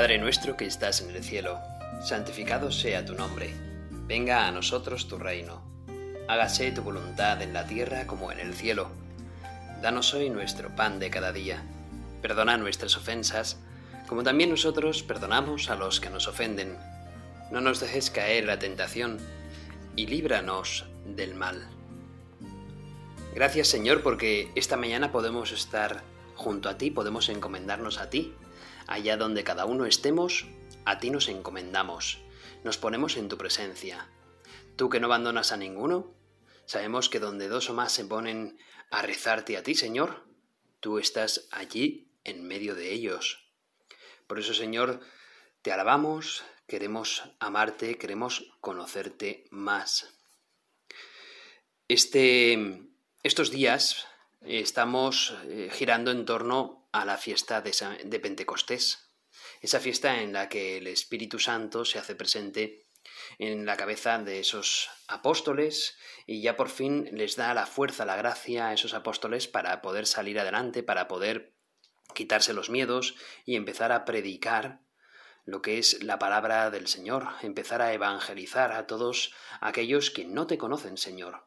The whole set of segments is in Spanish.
Padre nuestro que estás en el cielo, santificado sea tu nombre, venga a nosotros tu reino, hágase tu voluntad en la tierra como en el cielo. Danos hoy nuestro pan de cada día, perdona nuestras ofensas, como también nosotros perdonamos a los que nos ofenden. No nos dejes caer la tentación, y líbranos del mal. Gracias Señor porque esta mañana podemos estar junto a ti, podemos encomendarnos a ti Allá donde cada uno estemos, a ti nos encomendamos, nos ponemos en tu presencia. Tú que no abandonas a ninguno, sabemos que donde dos o más se ponen a rezarte a ti, Señor, tú estás allí en medio de ellos. Por eso, Señor, te alabamos, queremos amarte, queremos conocerte más. Este, estos días estamos eh, girando en torno a la fiesta de, Pentecostés, esa fiesta en la que el Espíritu Santo se hace presente en la cabeza de esos apóstoles y ya por fin les da la fuerza, la gracia a esos apóstoles para poder salir adelante, para poder quitarse los miedos y empezar a predicar lo que es la palabra del Señor, empezar a evangelizar a todos aquellos que no te conocen, Señor.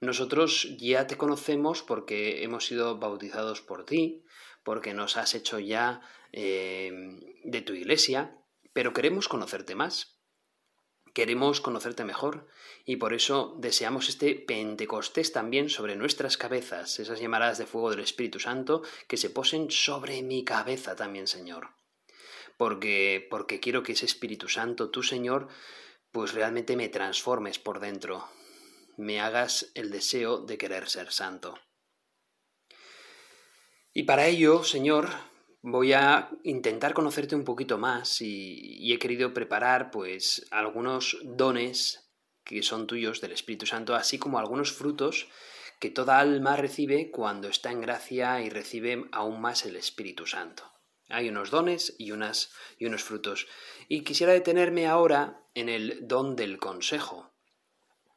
Nosotros ya te conocemos porque hemos sido bautizados por ti, porque nos has hecho ya eh, de tu iglesia, pero queremos conocerte más, queremos conocerte mejor y por eso deseamos este Pentecostés también sobre nuestras cabezas, esas llamadas de fuego del Espíritu Santo que se posen sobre mi cabeza también, Señor. Porque, porque quiero que ese Espíritu Santo, tú, Señor, pues realmente me transformes por dentro, me hagas el deseo de querer ser santo. Y para ello, Señor, voy a intentar conocerte un poquito más y, he querido preparar pues algunos dones que son tuyos del Espíritu Santo, así como algunos frutos que toda alma recibe cuando está en gracia y recibe aún más el Espíritu Santo. Hay unos dones y, unas, y unos frutos. Y quisiera detenerme ahora en el don del consejo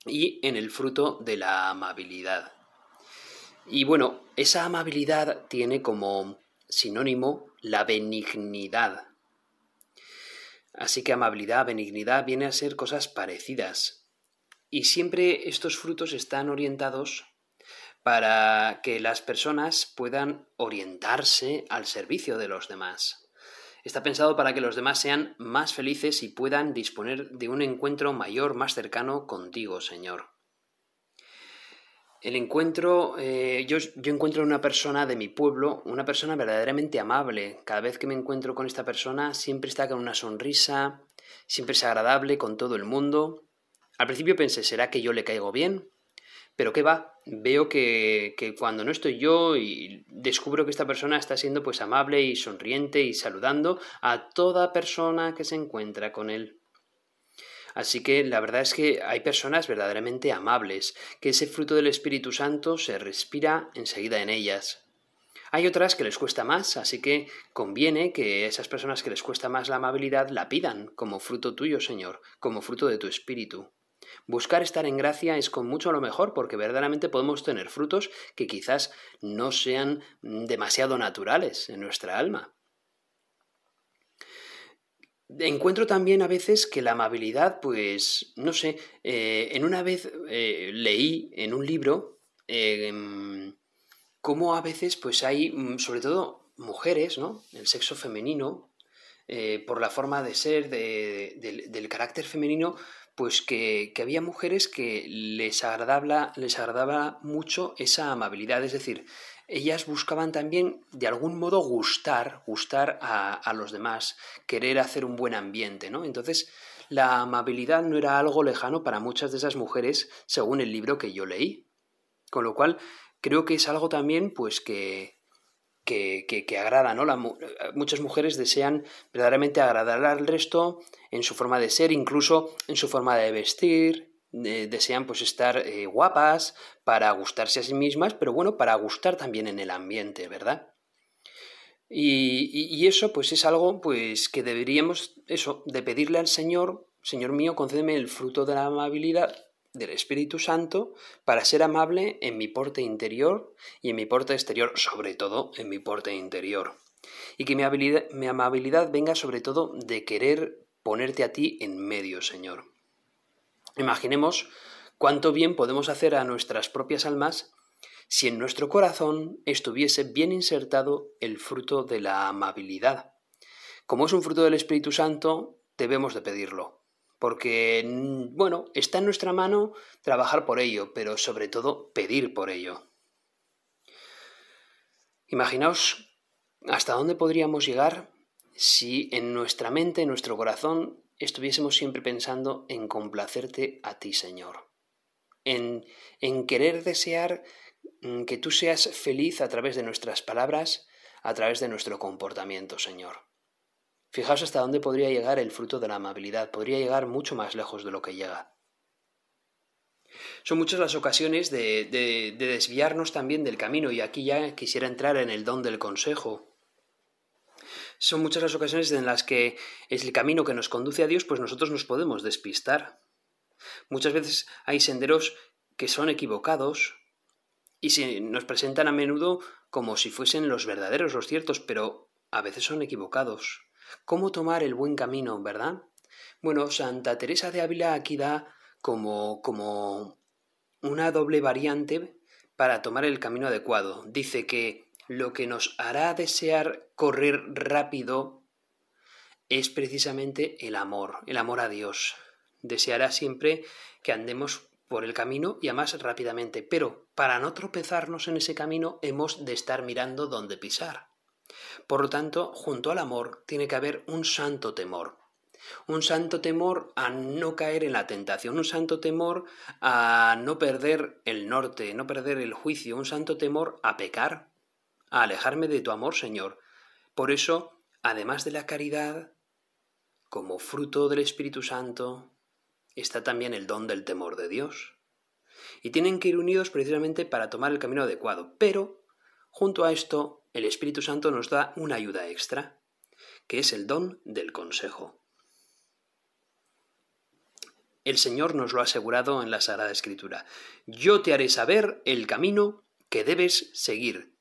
y en el fruto de la amabilidad. Y bueno, esa amabilidad tiene como sinónimo la benignidad. Así que amabilidad, benignidad viene a ser cosas parecidas. Y siempre estos frutos están orientados para que las personas puedan orientarse al servicio de los demás. Está pensado para que los demás sean más felices y puedan disponer de un encuentro mayor, más cercano contigo, Señor. El encuentro, eh, yo, yo encuentro una persona de mi pueblo, una persona verdaderamente amable. Cada vez que me encuentro con esta persona, siempre está con una sonrisa, siempre es agradable con todo el mundo. Al principio pensé, ¿será que yo le caigo bien? Pero qué va, veo que, que, cuando no estoy yo y descubro que esta persona está siendo pues amable y sonriente y saludando a toda persona que se encuentra con él. Así que la verdad es que hay personas verdaderamente amables, que ese fruto del Espíritu Santo se respira enseguida en ellas. Hay otras que les cuesta más, así que conviene que esas personas que les cuesta más la amabilidad la pidan como fruto tuyo, Señor, como fruto de tu Espíritu. Buscar estar en gracia es con mucho lo mejor porque verdaderamente podemos tener frutos que quizás no sean demasiado naturales en nuestra alma. Encuentro también a veces que la amabilidad, pues, no sé, eh, en una vez eh, leí en un libro em, cómo a veces, pues hay, mm, sobre todo, mujeres, ¿no? El sexo femenino, eh, por la forma de ser, del carácter femenino, pues que, que, había mujeres que les agradaba, les agradaba mucho esa amabilidad, es decir, ellas buscaban también de algún modo gustar, gustar a, los demás, querer hacer un buen ambiente, ¿no? Entonces, la amabilidad no era algo lejano para muchas de esas mujeres, según el libro que yo leí. Con lo cual, creo que es algo también, pues, que, que, que, agrada, ¿no? muchas mujeres desean verdaderamente agradar al resto en su forma de ser, incluso en su forma de vestir, desean pues estar eh, guapas para gustarse a sí mismas, pero bueno, para gustar también en el ambiente, ¿verdad? Y, eso pues es algo pues que deberíamos, eso, de pedirle al Señor, Señor mío, concédeme el fruto de la amabilidad del Espíritu Santo para ser amable en mi porte interior y en mi porte exterior, sobre todo en mi porte interior. y que mi, mi amabilidad venga sobre todo de querer ponerte a ti en medio, Señor. Imaginemos cuánto bien podemos hacer a nuestras propias almas si en nuestro corazón estuviese bien insertado el fruto de la amabilidad. Como es un fruto del Espíritu Santo, debemos de pedirlo, porque, bueno, está en nuestra mano trabajar por ello, pero sobre todo pedir por ello. Imaginaos hasta dónde podríamos llegar si en nuestra mente, en nuestro corazón, estuviésemos siempre pensando en complacerte a ti, Señor, en, en querer desear mm, que tú seas feliz a través de nuestras palabras, a través de nuestro comportamiento, Señor. Fijaos hasta dónde podría llegar el fruto de la amabilidad, podría llegar mucho más lejos de lo que llega. Son muchas las ocasiones de, de, de desviarnos también del camino, y aquí ya quisiera entrar en el don del consejo, son muchas las ocasiones en las que es el camino que nos conduce a Dios, pues nosotros nos podemos despistar. Muchas veces hay senderos que son equivocados y se nos presentan a menudo como si fuesen los verdaderos, los ciertos, pero a veces son equivocados. ¿Cómo tomar el buen camino, verdad? Bueno, Santa Teresa de Ávila aquí da como, como una doble variante para tomar el camino adecuado. Dice que lo que nos hará desear correr rápido es precisamente el amor, el amor a Dios. Deseará siempre que andemos por el camino y además rápidamente, pero para no tropezarnos en ese camino hemos de estar mirando dónde pisar. Por lo tanto, junto al amor tiene que haber un santo temor. Un santo temor a no caer en la tentación, un santo temor a no perder el norte, no perder el juicio, un santo temor a pecar, a alejarme de tu amor, Señor. Por eso, además de la caridad, como fruto del Espíritu Santo, está también el don del temor de Dios. Y tienen que ir unidos precisamente para tomar el camino adecuado. Pero, junto a esto, el Espíritu Santo nos da una ayuda extra, que es el don del consejo. El Señor nos lo ha asegurado en la Sagrada Escritura. Yo te haré saber el camino que debes seguir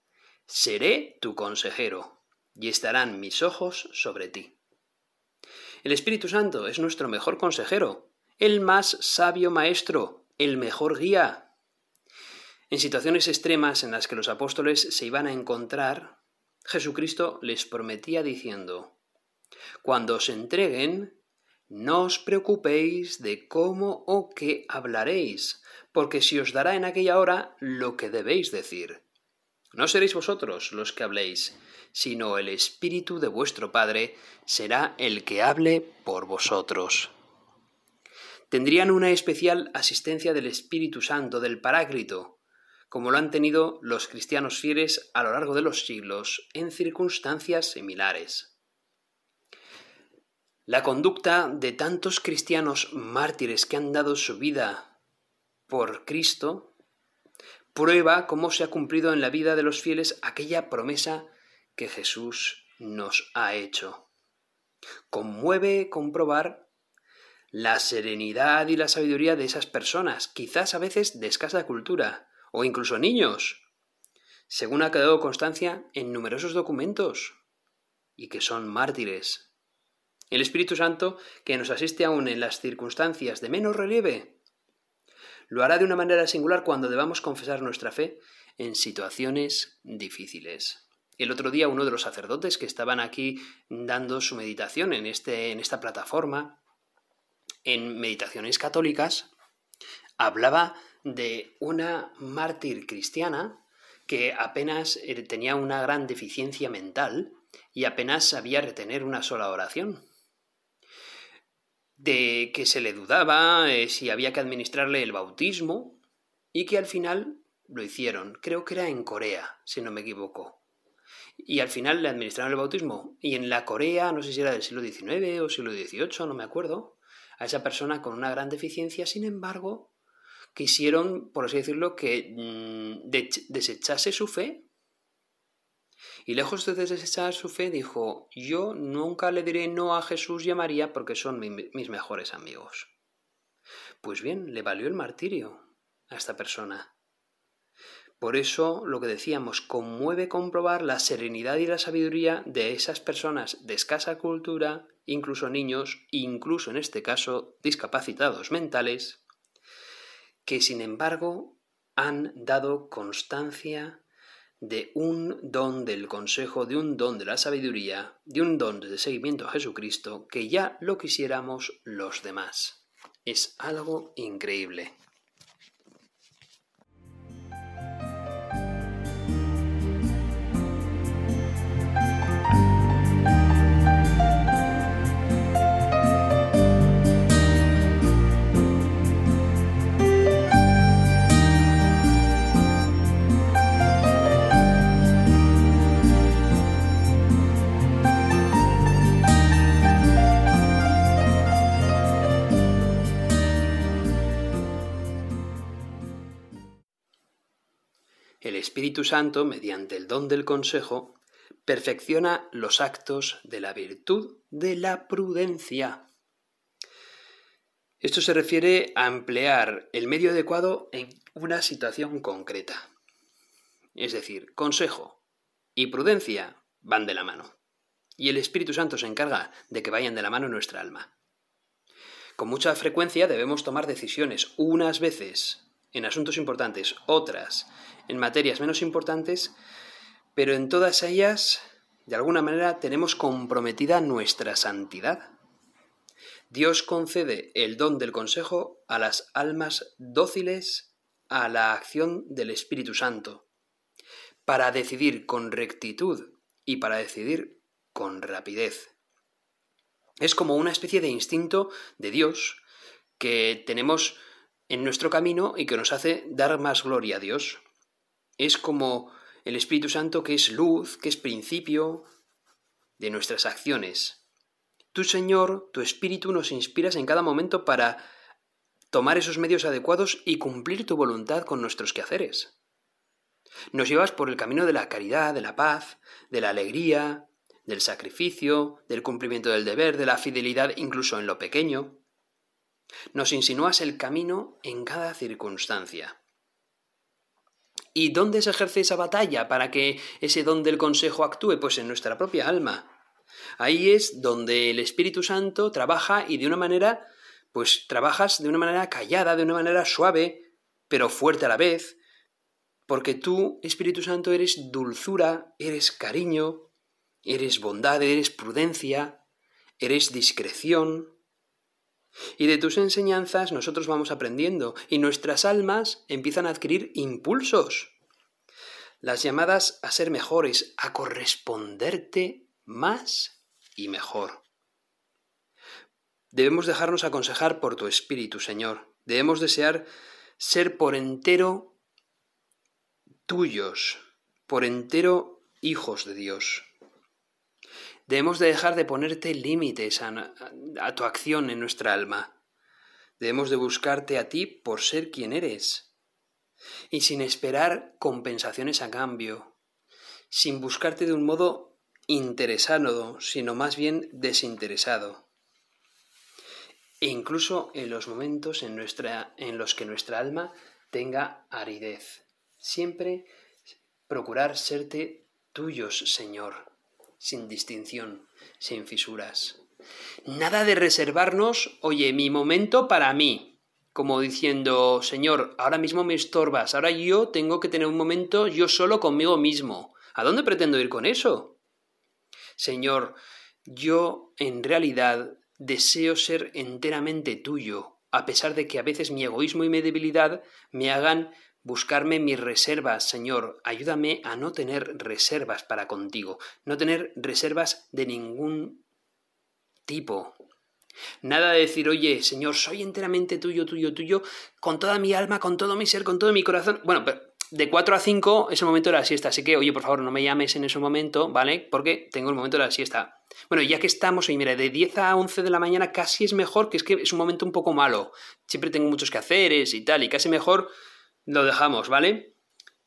Seré tu consejero, y estarán mis ojos sobre ti. El Espíritu Santo es nuestro mejor consejero, el más sabio maestro, el mejor guía. En situaciones extremas en las que los apóstoles se iban a encontrar, Jesucristo les prometía diciendo, Cuando os entreguen, no os preocupéis de cómo o qué hablaréis, porque se os dará en aquella hora lo que debéis decir no seréis vosotros los que habléis, sino el Espíritu de vuestro Padre será el que hable por vosotros. Tendrían una especial asistencia del Espíritu Santo, del Paráclito, como lo han tenido los cristianos fieles a lo largo de los siglos en circunstancias similares. La conducta de tantos cristianos mártires que han dado su vida por Cristo prueba cómo se ha cumplido en la vida de los fieles aquella promesa que Jesús nos ha hecho. Conmueve comprobar la serenidad y la sabiduría de esas personas, quizás a veces de escasa cultura, o incluso niños, según ha quedado constancia en numerosos documentos, y que son mártires. El Espíritu Santo, que nos asiste aún en las circunstancias de menos relieve, lo hará de una manera singular cuando debamos confesar nuestra fe en situaciones difíciles. El otro día uno de los sacerdotes que estaban aquí dando su meditación en, este, en esta plataforma, en Meditaciones Católicas, hablaba de una mártir cristiana que apenas eh, tenía una gran deficiencia mental y apenas sabía retener una sola oración de que se le dudaba eh, si había que administrarle el bautismo y que al final lo hicieron. Creo que era en Corea, si no me equivoco. Y al final le administraron el bautismo. Y en la Corea, no sé si era del siglo XIX o siglo XVIII, no me acuerdo, a esa persona con una gran deficiencia, sin embargo, quisieron, por así decirlo, que mm, desechase su fe y lejos de desechar su fe, dijo, yo nunca le diré no a Jesús y a María porque son mis mejores amigos. Pues bien, le valió el martirio a esta persona. Por eso, lo que decíamos, conmueve comprobar la serenidad y la sabiduría de esas personas de escasa cultura, incluso niños, incluso en este caso discapacitados mentales, que sin embargo han dado constancia de un don del consejo, de un don de la sabiduría, de un don de seguimiento a Jesucristo, que ya lo quisiéramos los demás. Es algo increíble. Espíritu Santo, mediante el don del consejo, perfecciona los actos de la virtud de la prudencia. Esto se refiere a emplear el medio adecuado en una situación concreta. Es decir, consejo y prudencia van de la mano. Y el Espíritu Santo se encarga de que vayan de la mano nuestra alma. Con mucha frecuencia debemos tomar decisiones, unas veces en asuntos importantes, otras en materias menos importantes, pero en todas ellas, de alguna manera, tenemos comprometida nuestra santidad. Dios concede el don del consejo a las almas dóciles a la acción del Espíritu Santo, para decidir con rectitud y para decidir con rapidez. Es como una especie de instinto de Dios que tenemos en nuestro camino y que nos hace dar más gloria a Dios. Es como el Espíritu Santo que es luz, que es principio de nuestras acciones. Tú, Señor, tu Espíritu nos inspiras en cada momento para tomar esos medios adecuados y cumplir tu voluntad con nuestros quehaceres. Nos llevas por el camino de la caridad, de la paz, de la alegría, del sacrificio, del cumplimiento del deber, de la fidelidad incluso en lo pequeño. Nos insinúas el camino en cada circunstancia. ¿Y dónde se ejerce esa batalla para que ese don del consejo actúe? Pues en nuestra propia alma. Ahí es donde el Espíritu Santo trabaja y de una manera, pues trabajas de una manera callada, de una manera suave, pero fuerte a la vez, porque tú, Espíritu Santo, eres dulzura, eres cariño, eres bondad, eres prudencia, eres discreción, y de tus enseñanzas nosotros vamos aprendiendo y nuestras almas empiezan a adquirir impulsos. Las llamadas a ser mejores, a corresponderte más y mejor. Debemos dejarnos aconsejar por tu Espíritu, Señor. Debemos desear ser por entero tuyos, por entero hijos de Dios. Debemos de dejar de ponerte límites a, tu acción en nuestra alma. Debemos de buscarte a ti por ser quien eres y sin esperar compensaciones a cambio, sin buscarte de un modo interesado, sino más bien desinteresado. E incluso en los momentos en, nuestra, en los que nuestra alma tenga aridez. Siempre procurar serte tuyos, Señor sin distinción, sin fisuras. Nada de reservarnos, oye, mi momento para mí, como diciendo, Señor, ahora mismo me estorbas, ahora yo tengo que tener un momento yo solo conmigo mismo. ¿A dónde pretendo ir con eso? Señor, yo en realidad deseo ser enteramente tuyo, a pesar de que a veces mi egoísmo y mi debilidad me hagan buscarme mis reservas, Señor. Ayúdame a no tener reservas para contigo, no tener reservas de ningún tipo. Nada de decir, oye, Señor, soy enteramente tuyo, tuyo, tuyo, con toda mi alma, con todo mi ser, con todo mi corazón. Bueno, pero de 4 a 5 es el momento de la siesta, así que, oye, por favor, no me llames en ese momento, ¿vale? Porque tengo el momento de la siesta. Bueno, ya que estamos, y mira, de 10 a 11 de la mañana casi es mejor, que es que es un momento un poco malo. Siempre tengo muchos quehaceres y tal, y casi mejor lo dejamos, ¿vale?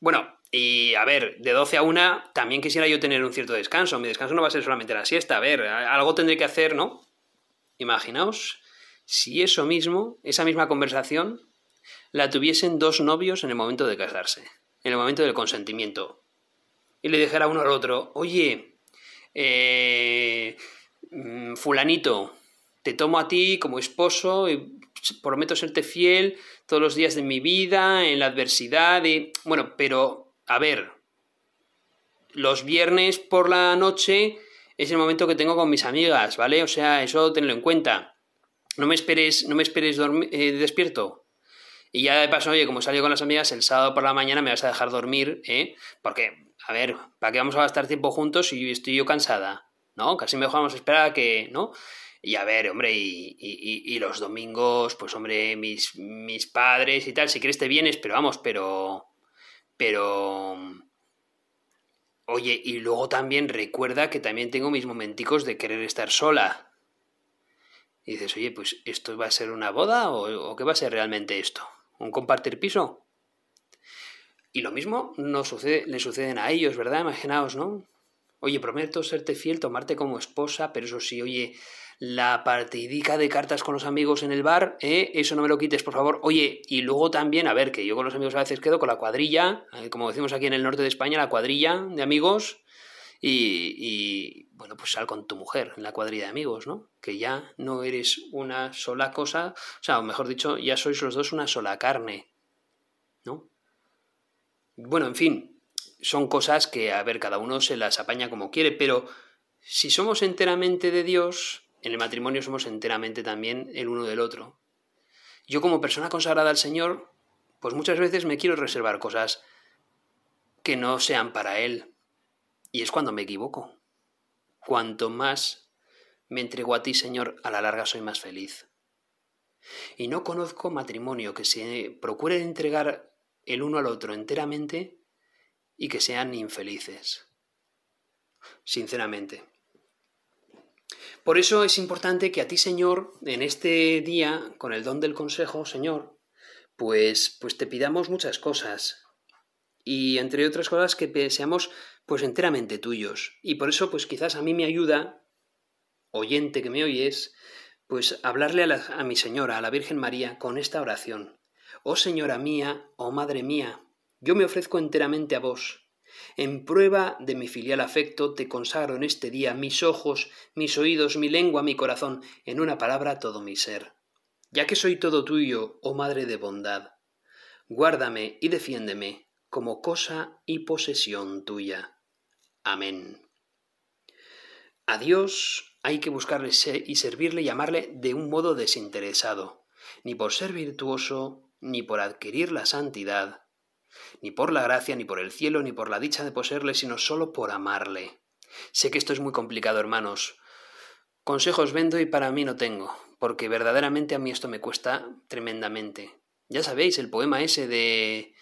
Bueno, y a ver, de 12 a 1 también quisiera yo tener un cierto descanso. Mi descanso no va a ser solamente la siesta. A ver, algo tendré que hacer, ¿no? Imaginaos si eso mismo, esa misma conversación, la tuviesen dos novios en el momento de casarse. en el momento del consentimiento. Y le dijera uno al otro, oye, eh, mm, fulanito, te tomo a ti como esposo y prometo serte fiel todos los días de mi vida, en la adversidad, y bueno, pero a ver, los viernes por la noche es el momento que tengo con mis amigas, ¿vale? O sea, eso tenlo en cuenta. No me esperes, no me esperes eh, despierto. Y ya de paso, oye, como salgo con las amigas, el sábado por la mañana me vas a dejar dormir, ¿eh? Porque, a ver, ¿para qué vamos a gastar tiempo juntos si estoy yo cansada? ¿No? Casi mejor vamos a esperar a que, ¿no? Y a ver, hombre, y, y, los domingos, pues hombre, mis, mis padres y tal, si quieres te vienes, pero vamos, pero... Pero... Oye, y luego también recuerda que también tengo mis momenticos de querer estar sola. Y dices, oye, pues ¿esto va a ser una boda o, qué va a ser realmente esto? ¿Un compartir piso? Y lo mismo no sucede, le suceden a ellos, ¿verdad? Imaginaos, ¿no? Oye, prometo serte fiel, tomarte como esposa, pero eso sí, oye, la partidica de cartas con los amigos en el bar, ¿eh? eso no me lo quites, por favor. Oye, y luego también, a ver, que yo con los amigos a veces quedo con la cuadrilla, eh, como decimos aquí en el norte de España, la cuadrilla de amigos, y, y, bueno, pues sal con tu mujer en la cuadrilla de amigos, ¿no? Que ya no eres una sola cosa, o sea, o mejor dicho, ya sois los dos una sola carne, ¿no? Bueno, en fin, son cosas que, a ver, cada uno se las apaña como quiere, pero si somos enteramente de Dios, en el matrimonio somos enteramente también el uno del otro. Yo como persona consagrada al Señor, pues muchas veces me quiero reservar cosas que no sean para Él. Y es cuando me equivoco. Cuanto más me entrego a ti, Señor, a la larga soy más feliz. Y no conozco matrimonio que se procure entregar el uno al otro enteramente y que sean infelices. Sinceramente. Por eso es importante que a ti, Señor, en este día, con el don del consejo, Señor, pues, pues te pidamos muchas cosas. Y entre otras cosas que seamos pues enteramente tuyos. Y por eso, pues quizás a mí me ayuda, oyente que me oyes, pues hablarle a, a mi Señora, a la Virgen María, con esta oración. Oh Señora mía, oh Madre mía, yo me ofrezco enteramente a vos en prueba de mi filial afecto, te consagro en este día mis ojos, mis oídos, mi lengua, mi corazón, en una palabra todo mi ser. Ya que soy todo tuyo, oh Madre de bondad, guárdame y defiéndeme como cosa y posesión tuya. Amén. A Dios hay que buscarle y servirle y amarle de un modo desinteresado, ni por ser virtuoso, ni por adquirir la santidad, ni por la gracia, ni por el cielo, ni por la dicha de poseerle, sino solo por amarle. Sé que esto es muy complicado, hermanos. Consejos vendo y para mí no tengo, porque verdaderamente a mí esto me cuesta tremendamente. Ya sabéis, el poema ese de...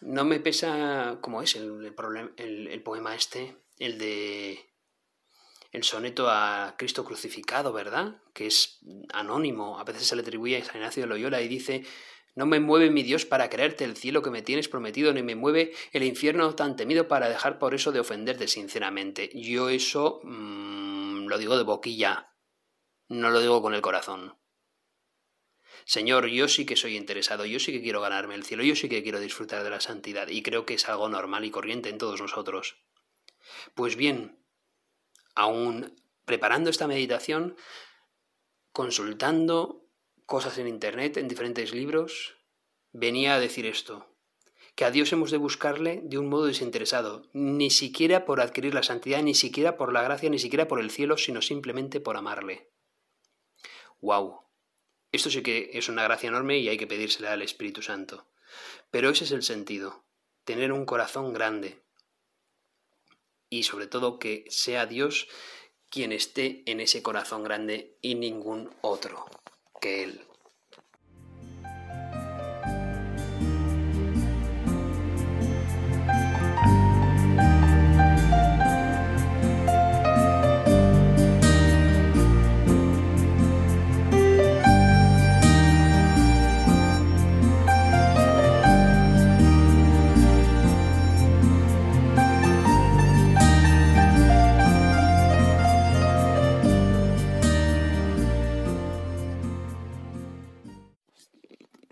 No me pesa... ¿Cómo es el, el, poema este? El de... El soneto a Cristo crucificado, ¿verdad? Que es anónimo. A veces se le atribuye a San Ignacio de Loyola y dice no me mueve mi Dios para creerte el cielo que me tienes prometido, ni me mueve el infierno tan temido para dejar por eso de ofenderte sinceramente. Yo eso mm, lo digo de boquilla, no lo digo con el corazón. Señor, yo sí que soy interesado, yo sí que quiero ganarme el cielo, yo sí que quiero disfrutar de la santidad, y creo que es algo normal y corriente en todos nosotros. Pues bien, aún preparando esta meditación, consultando cosas en Internet, en diferentes libros, venía a decir esto, que a Dios hemos de buscarle de un modo desinteresado, ni siquiera por adquirir la santidad, ni siquiera por la gracia, ni siquiera por el cielo, sino simplemente por amarle. ¡Wow! Esto sí que es una gracia enorme y hay que pedírsela al Espíritu Santo. Pero ese es el sentido, tener un corazón grande. Y sobre todo que sea Dios quien esté en ese corazón grande y ningún otro que él.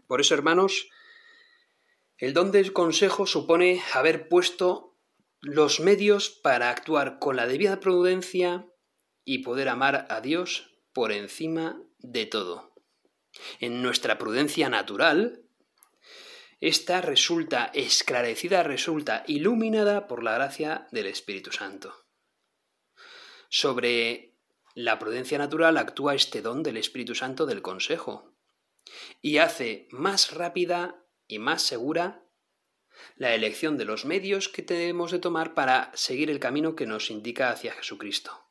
Por eso, hermanos, El don del consejo supone haber puesto los medios para actuar con la debida prudencia y poder amar a Dios por encima de todo. En nuestra prudencia natural, esta resulta esclarecida, resulta iluminada por la gracia del Espíritu Santo. Sobre la prudencia natural actúa este don del Espíritu Santo del consejo y hace más rápida y más segura la elección de los medios que tenemos de tomar para seguir el camino que nos indica hacia Jesucristo.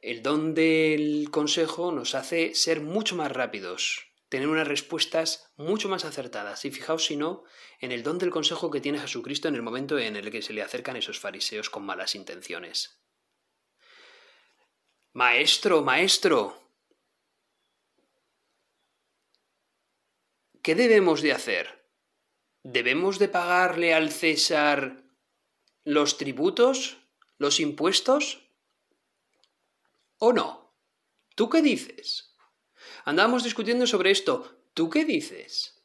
El don del consejo nos hace ser mucho más rápidos, tener unas respuestas mucho más acertadas. Y fijaos si no en el don del consejo que tiene Jesucristo en el momento en el que se le acercan esos fariseos con malas intenciones. Maestro, maestro, ¿qué debemos de hacer? ¿Debemos de pagarle al César los tributos, los impuestos? ¿O no? ¿Tú qué dices? Andábamos discutiendo sobre esto. ¿Tú qué dices?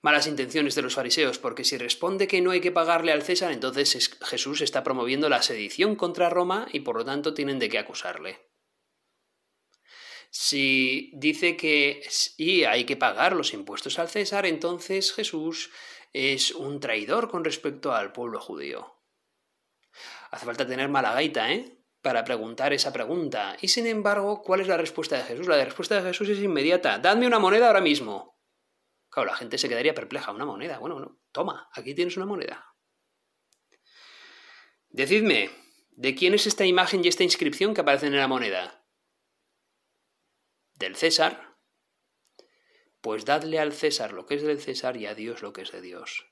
Malas intenciones de los fariseos, porque si responde que no hay que pagarle al César, entonces Jesús está promoviendo la sedición contra Roma y por lo tanto tienen de qué acusarle. Si dice que sí, hay que pagar los impuestos al César, entonces Jesús es un traidor con respecto al pueblo judío. Hace falta tener mala gaita, ¿eh? Para preguntar esa pregunta. Y sin embargo, ¿cuál es la respuesta de Jesús? La respuesta de Jesús es inmediata. Dadme una moneda ahora mismo. Claro, la gente se quedaría perpleja. Una moneda. Bueno, no. Toma, aquí tienes una moneda. Decidme, ¿de quién es esta imagen y esta inscripción que aparecen en la moneda? Del César, pues dadle al César lo que es del César y a Dios lo que es de Dios.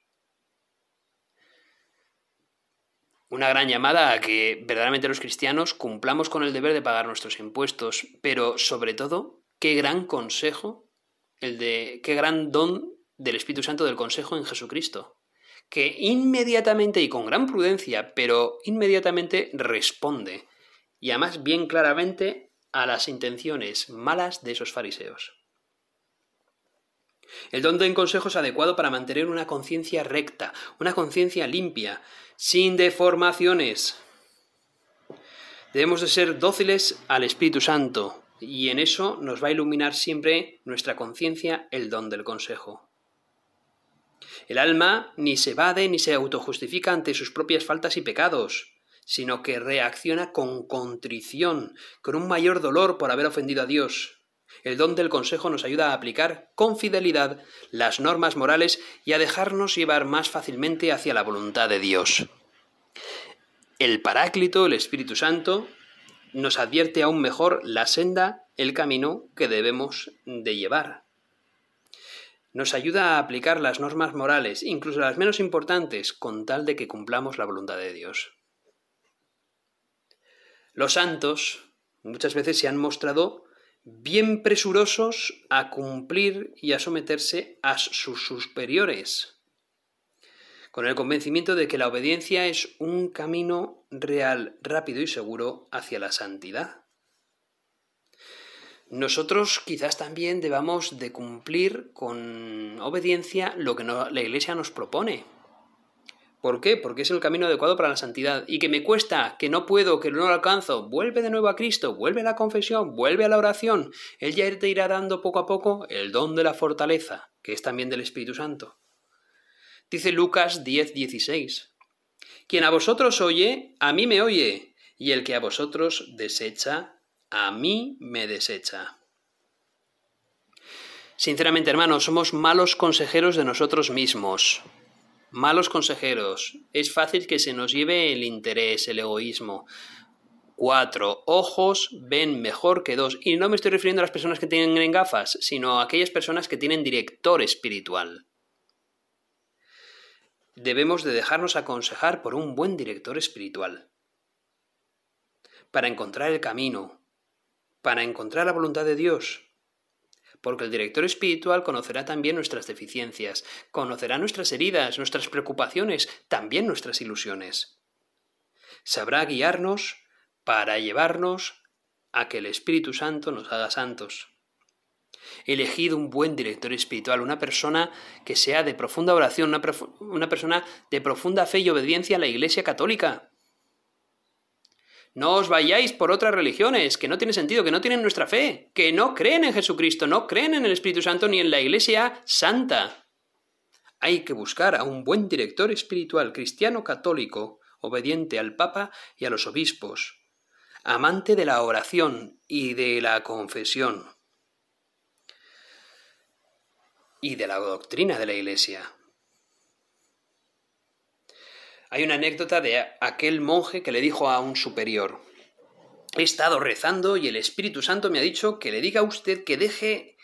Una gran llamada a que verdaderamente los cristianos cumplamos con el deber de pagar nuestros impuestos, pero sobre todo, qué gran consejo, el de qué gran don del Espíritu Santo del consejo en Jesucristo, que inmediatamente y con gran prudencia, pero inmediatamente responde, y además bien claramente a las intenciones malas de esos fariseos. El don de consejo es adecuado para mantener una conciencia recta, una conciencia limpia, sin deformaciones. Debemos de ser dóciles al Espíritu Santo, y en eso nos va a iluminar siempre nuestra conciencia el don del consejo. El alma ni se evade ni se autojustifica ante sus propias faltas y pecados sino que reacciona con contrición, con un mayor dolor por haber ofendido a Dios. El don del consejo nos ayuda a aplicar con fidelidad las normas morales y a dejarnos llevar más fácilmente hacia la voluntad de Dios. El Paráclito, el Espíritu Santo, nos advierte aún mejor la senda, el camino que debemos de llevar. Nos ayuda a aplicar las normas morales, incluso las menos importantes, con tal de que cumplamos la voluntad de Dios. Los santos muchas veces se han mostrado bien presurosos a cumplir y a someterse a sus superiores, con el convencimiento de que la obediencia es un camino real, rápido y seguro hacia la santidad. Nosotros quizás también debamos de cumplir con obediencia lo que la Iglesia nos propone, ¿Por qué? Porque es el camino adecuado para la santidad. Y que me cuesta, que no puedo, que no lo alcanzo. Vuelve de nuevo a Cristo, vuelve a la confesión, vuelve a la oración. Él ya te irá dando poco a poco el don de la fortaleza, que es también del Espíritu Santo. Dice Lucas 10, 16. Quien a vosotros oye, a mí me oye, y el que a vosotros desecha, a mí me desecha. Sinceramente, hermanos, somos malos consejeros de nosotros mismos malos consejeros. Es fácil que se nos lleve el interés, el egoísmo. Cuatro ojos ven mejor que dos. Y no me estoy refiriendo a las personas que tienen gafas, sino a aquellas personas que tienen director espiritual. Debemos de dejarnos aconsejar por un buen director espiritual. Para encontrar el camino, para encontrar la voluntad de Dios, porque el director espiritual conocerá también nuestras deficiencias, conocerá nuestras heridas, nuestras preocupaciones, también nuestras ilusiones. Sabrá guiarnos para llevarnos a que el Espíritu Santo nos haga santos. Elegid un buen director espiritual, una persona que sea de profunda oración, una, una persona de profunda fe y obediencia a la Iglesia Católica. No os vayáis por otras religiones, que no tiene sentido, que no tienen nuestra fe, que no creen en Jesucristo, no creen en el Espíritu Santo ni en la Iglesia Santa. Hay que buscar a un buen director espiritual cristiano católico, obediente al Papa y a los obispos, amante de la oración y de la confesión y de la doctrina de la Iglesia. Hay una anécdota de aquel monje que le dijo a un superior, he estado rezando y el Espíritu Santo me ha dicho que le diga a usted que deje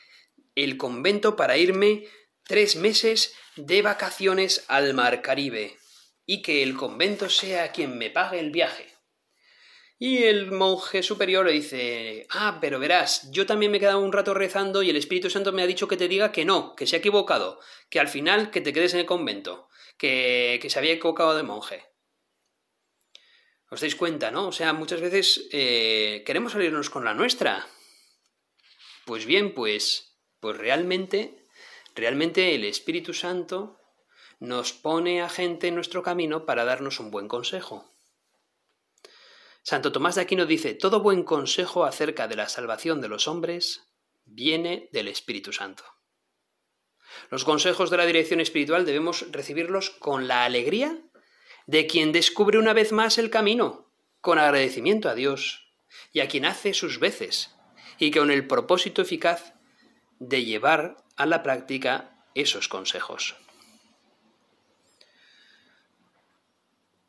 el convento para irme tres meses de vacaciones al mar Caribe y que el convento sea quien me pague el viaje. Y el monje superior le dice, ah, pero verás, yo también me he quedado un rato rezando y el Espíritu Santo me ha dicho que te diga que no, que se ha equivocado, que al final que te quedes en el convento que, se había equivocado de monje. ¿Os dais cuenta, no? O sea, muchas veces eh, queremos salirnos con la nuestra. Pues bien, pues, pues realmente, realmente el Espíritu Santo nos pone a gente en nuestro camino para darnos un buen consejo. Santo Tomás de Aquino dice, todo buen consejo acerca de la salvación de los hombres viene del Espíritu Santo. Los consejos de la dirección espiritual debemos recibirlos con la alegría de quien descubre una vez más el camino, con agradecimiento a Dios y a quien hace sus veces, y con el propósito eficaz de llevar a la práctica esos consejos.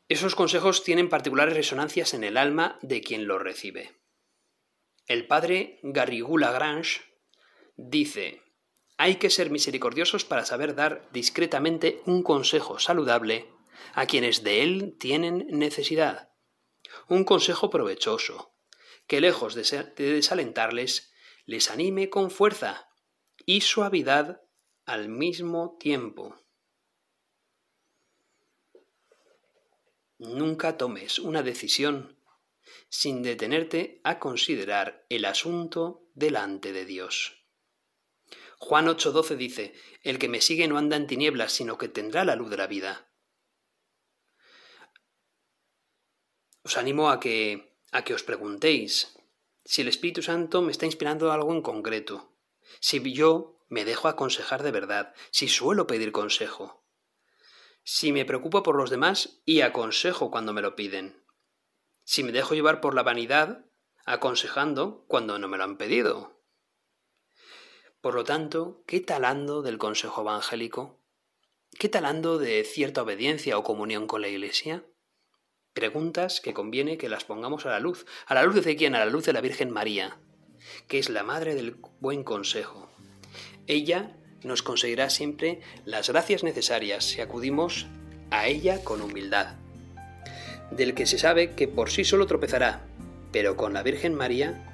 Esos consejos tienen particulares resonancias en el alma de quien los recibe. El padre Garrigou Lagrange dice hay que ser misericordiosos para saber dar discretamente un consejo saludable a quienes de él tienen necesidad. Un consejo provechoso, que lejos de, desalentarles, les anime con fuerza y suavidad al mismo tiempo. Nunca tomes una decisión sin detenerte a considerar el asunto delante de Dios. Juan 8:12 dice, El que me sigue no anda en tinieblas, sino que tendrá la luz de la vida. Os animo a que, a que os preguntéis si el Espíritu Santo me está inspirando algo en concreto, si yo me dejo aconsejar de verdad, si suelo pedir consejo, si me preocupo por los demás y aconsejo cuando me lo piden, si me dejo llevar por la vanidad, aconsejando cuando no me lo han pedido. Por lo tanto, ¿qué talando del consejo evangélico? ¿Qué talando de cierta obediencia o comunión con la Iglesia? Preguntas que conviene que las pongamos a la luz. ¿A la luz de quién? A la luz de la Virgen María, que es la madre del buen consejo. Ella nos conseguirá siempre las gracias necesarias si acudimos a ella con humildad. Del que se sabe que por sí solo tropezará, pero con la Virgen María